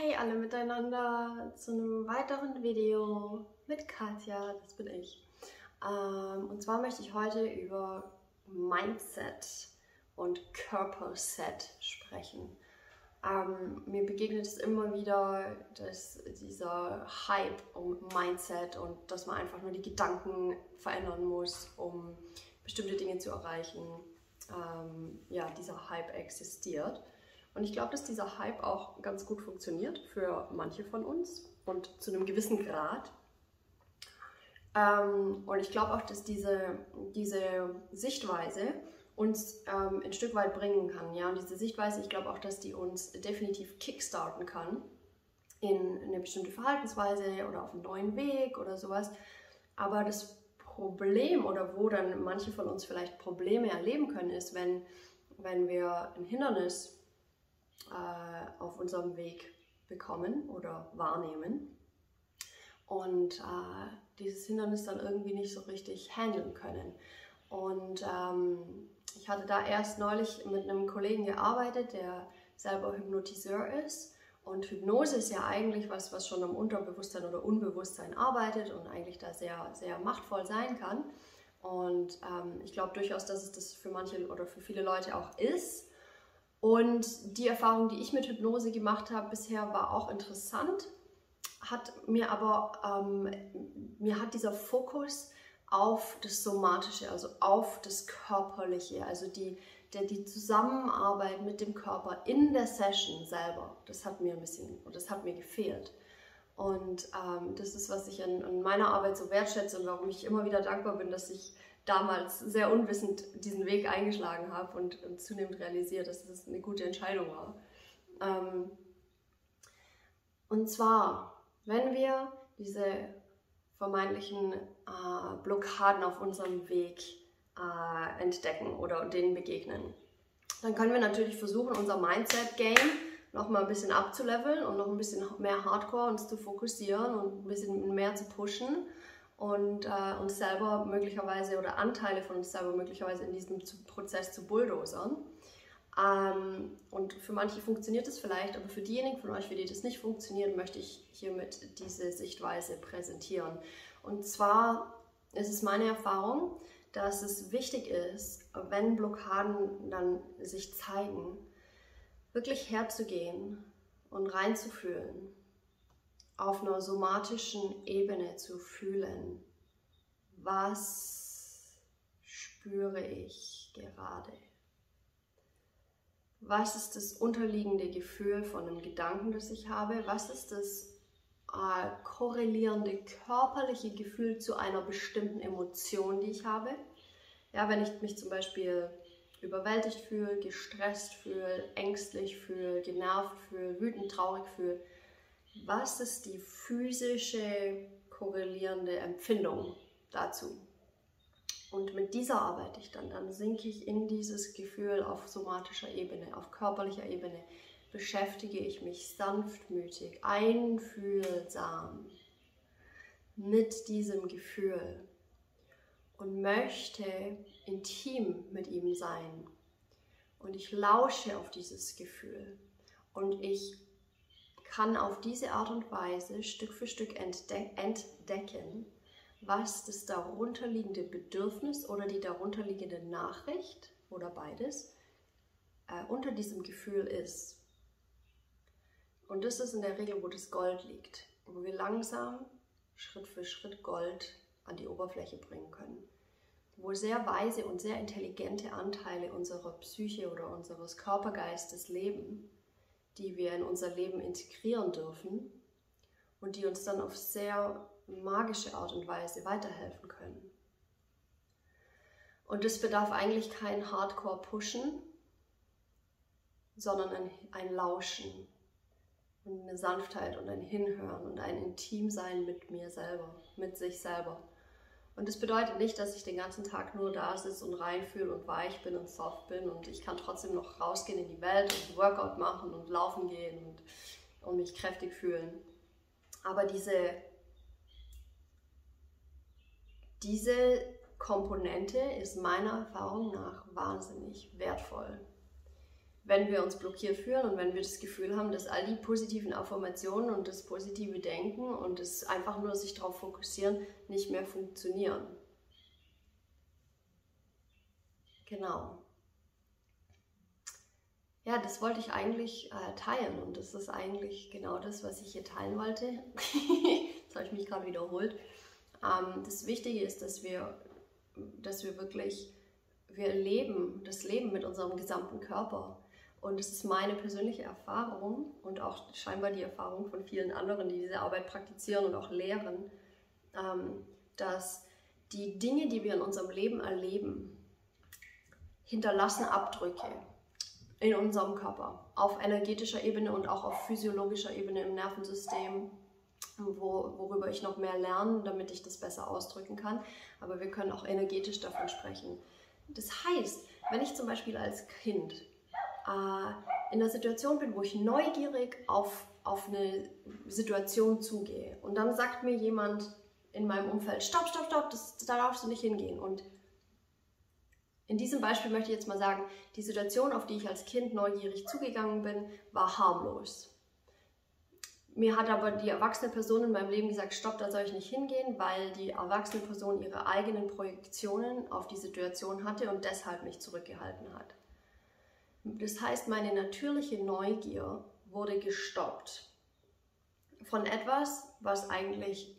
Hey alle miteinander zu einem weiteren Video mit Katja, das bin ich. Ähm, und zwar möchte ich heute über Mindset und Körperset sprechen. Ähm, mir begegnet es immer wieder, dass dieser Hype um Mindset und dass man einfach nur die Gedanken verändern muss, um bestimmte Dinge zu erreichen. Ähm, ja, dieser Hype existiert. Und ich glaube, dass dieser Hype auch ganz gut funktioniert für manche von uns und zu einem gewissen Grad. Ähm, und ich glaube auch, dass diese, diese Sichtweise uns ähm, ein Stück weit bringen kann. Ja? Und diese Sichtweise, ich glaube auch, dass die uns definitiv kickstarten kann in eine bestimmte Verhaltensweise oder auf einen neuen Weg oder sowas. Aber das Problem oder wo dann manche von uns vielleicht Probleme erleben können, ist, wenn, wenn wir ein Hindernis äh, auf unserem Weg bekommen oder wahrnehmen und äh, dieses Hindernis dann irgendwie nicht so richtig handeln können. Und ähm, ich hatte da erst neulich mit einem Kollegen gearbeitet, der selber Hypnotiseur ist. Und Hypnose ist ja eigentlich was, was schon am Unterbewusstsein oder Unbewusstsein arbeitet und eigentlich da sehr, sehr machtvoll sein kann. Und ähm, ich glaube durchaus, dass es das für manche oder für viele Leute auch ist. Und die Erfahrung, die ich mit Hypnose gemacht habe bisher, war auch interessant, hat mir aber, ähm, mir hat dieser Fokus auf das Somatische, also auf das Körperliche, also die, der, die Zusammenarbeit mit dem Körper in der Session selber, das hat mir ein bisschen, das hat mir gefehlt. Und ähm, das ist, was ich an, an meiner Arbeit so wertschätze und warum ich immer wieder dankbar bin, dass ich damals sehr unwissend diesen Weg eingeschlagen habe und, und zunehmend realisiert, dass das eine gute Entscheidung war. Ähm, und zwar, wenn wir diese vermeintlichen äh, Blockaden auf unserem Weg äh, entdecken oder denen begegnen, dann können wir natürlich versuchen, unser Mindset-Game noch mal ein bisschen abzuleveln und noch ein bisschen mehr Hardcore uns zu fokussieren und ein bisschen mehr zu pushen und äh, uns selber möglicherweise oder Anteile von uns selber möglicherweise in diesem Prozess zu bulldozern. Ähm, und für manche funktioniert das vielleicht, aber für diejenigen von euch, für die das nicht funktioniert, möchte ich hiermit diese Sichtweise präsentieren. Und zwar ist es meine Erfahrung, dass es wichtig ist, wenn Blockaden dann sich zeigen, wirklich herzugehen und reinzufühlen auf einer somatischen Ebene zu fühlen. Was spüre ich gerade? Was ist das unterliegende Gefühl von einem Gedanken, das ich habe? Was ist das äh, korrelierende körperliche Gefühl zu einer bestimmten Emotion, die ich habe? Ja, wenn ich mich zum Beispiel überwältigt fühle, gestresst fühle, ängstlich fühle, genervt fühle, wütend, traurig fühle, was ist die physische korrelierende Empfindung dazu? Und mit dieser arbeite ich dann. Dann sinke ich in dieses Gefühl auf somatischer Ebene, auf körperlicher Ebene. Beschäftige ich mich sanftmütig, einfühlsam mit diesem Gefühl und möchte intim mit ihm sein. Und ich lausche auf dieses Gefühl und ich kann auf diese Art und Weise Stück für Stück entdecken, was das darunterliegende Bedürfnis oder die darunterliegende Nachricht oder beides äh, unter diesem Gefühl ist. Und das ist in der Regel, wo das Gold liegt, wo wir langsam Schritt für Schritt Gold an die Oberfläche bringen können. Wo sehr weise und sehr intelligente Anteile unserer Psyche oder unseres Körpergeistes leben die wir in unser Leben integrieren dürfen und die uns dann auf sehr magische Art und Weise weiterhelfen können. Und das bedarf eigentlich kein Hardcore-Pushen, sondern ein, ein Lauschen und eine Sanftheit und ein Hinhören und ein Intimsein mit mir selber, mit sich selber. Und das bedeutet nicht, dass ich den ganzen Tag nur da sitze und reinfühle und weich bin und soft bin und ich kann trotzdem noch rausgehen in die Welt und Workout machen und laufen gehen und, und mich kräftig fühlen. Aber diese, diese Komponente ist meiner Erfahrung nach wahnsinnig wertvoll. Wenn wir uns blockiert fühlen und wenn wir das Gefühl haben, dass all die positiven Affirmationen und das positive Denken und das einfach nur sich darauf fokussieren nicht mehr funktionieren. Genau. Ja, das wollte ich eigentlich äh, teilen und das ist eigentlich genau das, was ich hier teilen wollte. Jetzt habe ich mich gerade wiederholt. Ähm, das Wichtige ist, dass wir, dass wir wirklich, wir leben, das Leben mit unserem gesamten Körper. Und es ist meine persönliche Erfahrung und auch scheinbar die Erfahrung von vielen anderen, die diese Arbeit praktizieren und auch lehren, ähm, dass die Dinge, die wir in unserem Leben erleben, hinterlassen Abdrücke in unserem Körper, auf energetischer Ebene und auch auf physiologischer Ebene im Nervensystem, wo, worüber ich noch mehr lerne, damit ich das besser ausdrücken kann. Aber wir können auch energetisch davon sprechen. Das heißt, wenn ich zum Beispiel als Kind äh, in einer Situation bin, wo ich neugierig auf, auf eine Situation zugehe und dann sagt mir jemand in meinem Umfeld, stopp, stopp, stopp, das, da darfst du nicht hingehen. Und in diesem Beispiel möchte ich jetzt mal sagen, die Situation, auf die ich als Kind neugierig zugegangen bin, war harmlos. Mir hat aber die erwachsene Person in meinem Leben gesagt, stopp, da soll ich nicht hingehen, weil die erwachsene Person ihre eigenen Projektionen auf die Situation hatte und deshalb mich zurückgehalten hat. Das heißt, meine natürliche Neugier wurde gestoppt von etwas, was eigentlich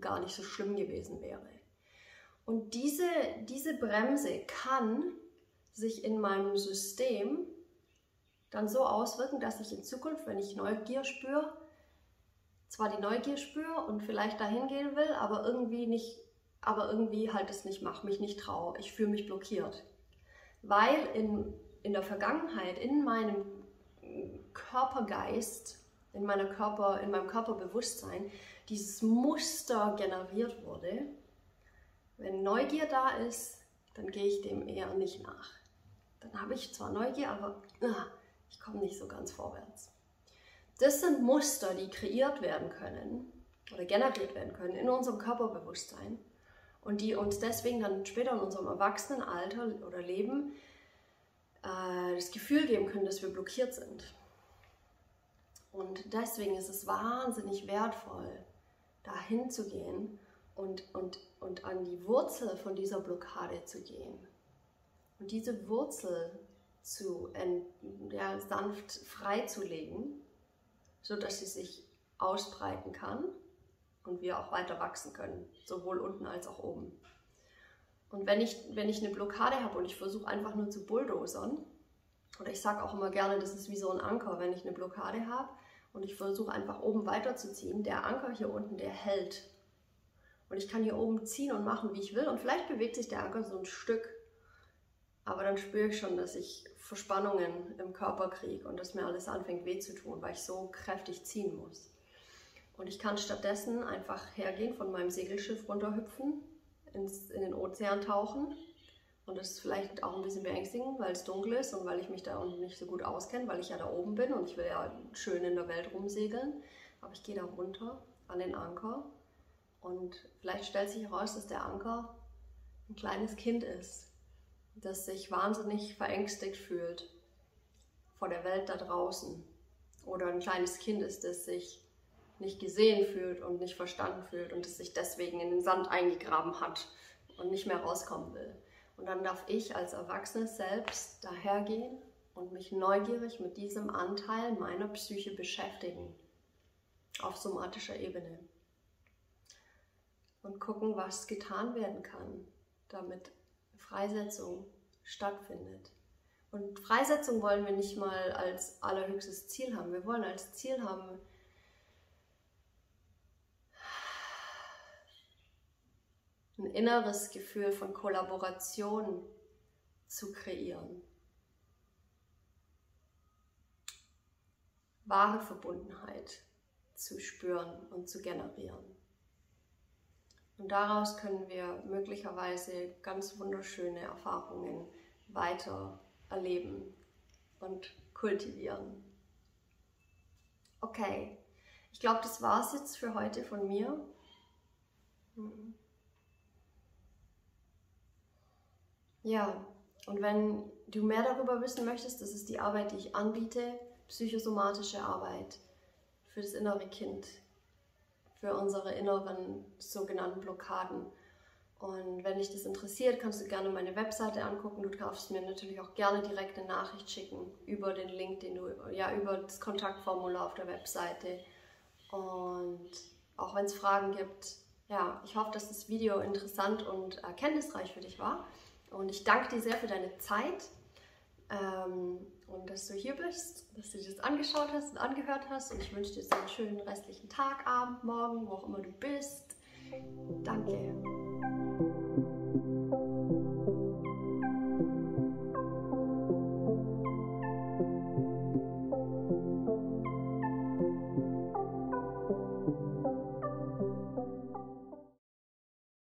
gar nicht so schlimm gewesen wäre. Und diese, diese Bremse kann sich in meinem System dann so auswirken, dass ich in Zukunft, wenn ich Neugier spüre, zwar die Neugier spüre und vielleicht dahin gehen will, aber irgendwie nicht, aber irgendwie halt es nicht mache, mich nicht traue. Ich fühle mich blockiert. Weil in in der Vergangenheit in meinem Körpergeist, in, meiner Körper, in meinem Körperbewusstsein dieses Muster generiert wurde. Wenn Neugier da ist, dann gehe ich dem eher nicht nach. Dann habe ich zwar Neugier, aber ah, ich komme nicht so ganz vorwärts. Das sind Muster, die kreiert werden können oder generiert werden können in unserem Körperbewusstsein und die uns deswegen dann später in unserem Erwachsenenalter oder Leben äh, das Gefühl geben können, dass wir blockiert sind. Und deswegen ist es wahnsinnig wertvoll, dahin zu gehen und, und, und an die Wurzel von dieser Blockade zu gehen. Und diese Wurzel zu, ja, sanft freizulegen, sodass sie sich ausbreiten kann und wir auch weiter wachsen können, sowohl unten als auch oben. Und wenn ich, wenn ich eine Blockade habe und ich versuche einfach nur zu bulldozern, oder ich sage auch immer gerne, das ist wie so ein Anker, wenn ich eine Blockade habe und ich versuche einfach oben weiterzuziehen, der Anker hier unten, der hält. Und ich kann hier oben ziehen und machen, wie ich will. Und vielleicht bewegt sich der Anker so ein Stück. Aber dann spüre ich schon, dass ich Verspannungen im Körper kriege und dass mir alles anfängt weh zu tun, weil ich so kräftig ziehen muss. Und ich kann stattdessen einfach hergehen, von meinem Segelschiff runterhüpfen ins, in den Ozean tauchen. Und das ist vielleicht auch ein bisschen beängstigend, weil es dunkel ist und weil ich mich da unten nicht so gut auskenne, weil ich ja da oben bin und ich will ja schön in der Welt rumsegeln. Aber ich gehe da runter an den Anker und vielleicht stellt sich heraus, dass der Anker ein kleines Kind ist, das sich wahnsinnig verängstigt fühlt vor der Welt da draußen. Oder ein kleines Kind ist, das sich nicht gesehen fühlt und nicht verstanden fühlt und es sich deswegen in den Sand eingegraben hat und nicht mehr rauskommen will. Und dann darf ich als Erwachsenes selbst dahergehen und mich neugierig mit diesem Anteil meiner Psyche beschäftigen, auf somatischer Ebene. Und gucken, was getan werden kann, damit Freisetzung stattfindet. Und Freisetzung wollen wir nicht mal als allerhöchstes Ziel haben. Wir wollen als Ziel haben, ein inneres Gefühl von Kollaboration zu kreieren. Wahre Verbundenheit zu spüren und zu generieren. Und daraus können wir möglicherweise ganz wunderschöne Erfahrungen weiter erleben und kultivieren. Okay, ich glaube, das war es jetzt für heute von mir. Ja, und wenn du mehr darüber wissen möchtest, das ist die Arbeit, die ich anbiete, psychosomatische Arbeit für das innere Kind, für unsere inneren sogenannten Blockaden. Und wenn dich das interessiert, kannst du gerne meine Webseite angucken. Du darfst mir natürlich auch gerne direkt eine Nachricht schicken über den Link, den du, ja, über das Kontaktformular auf der Webseite. Und auch wenn es Fragen gibt, ja, ich hoffe, dass das Video interessant und erkenntnisreich für dich war. Und ich danke dir sehr für deine Zeit ähm, und dass du hier bist, dass du dir das angeschaut hast und angehört hast. Und ich wünsche dir einen schönen restlichen Tag, Abend, Morgen, wo auch immer du bist. Danke.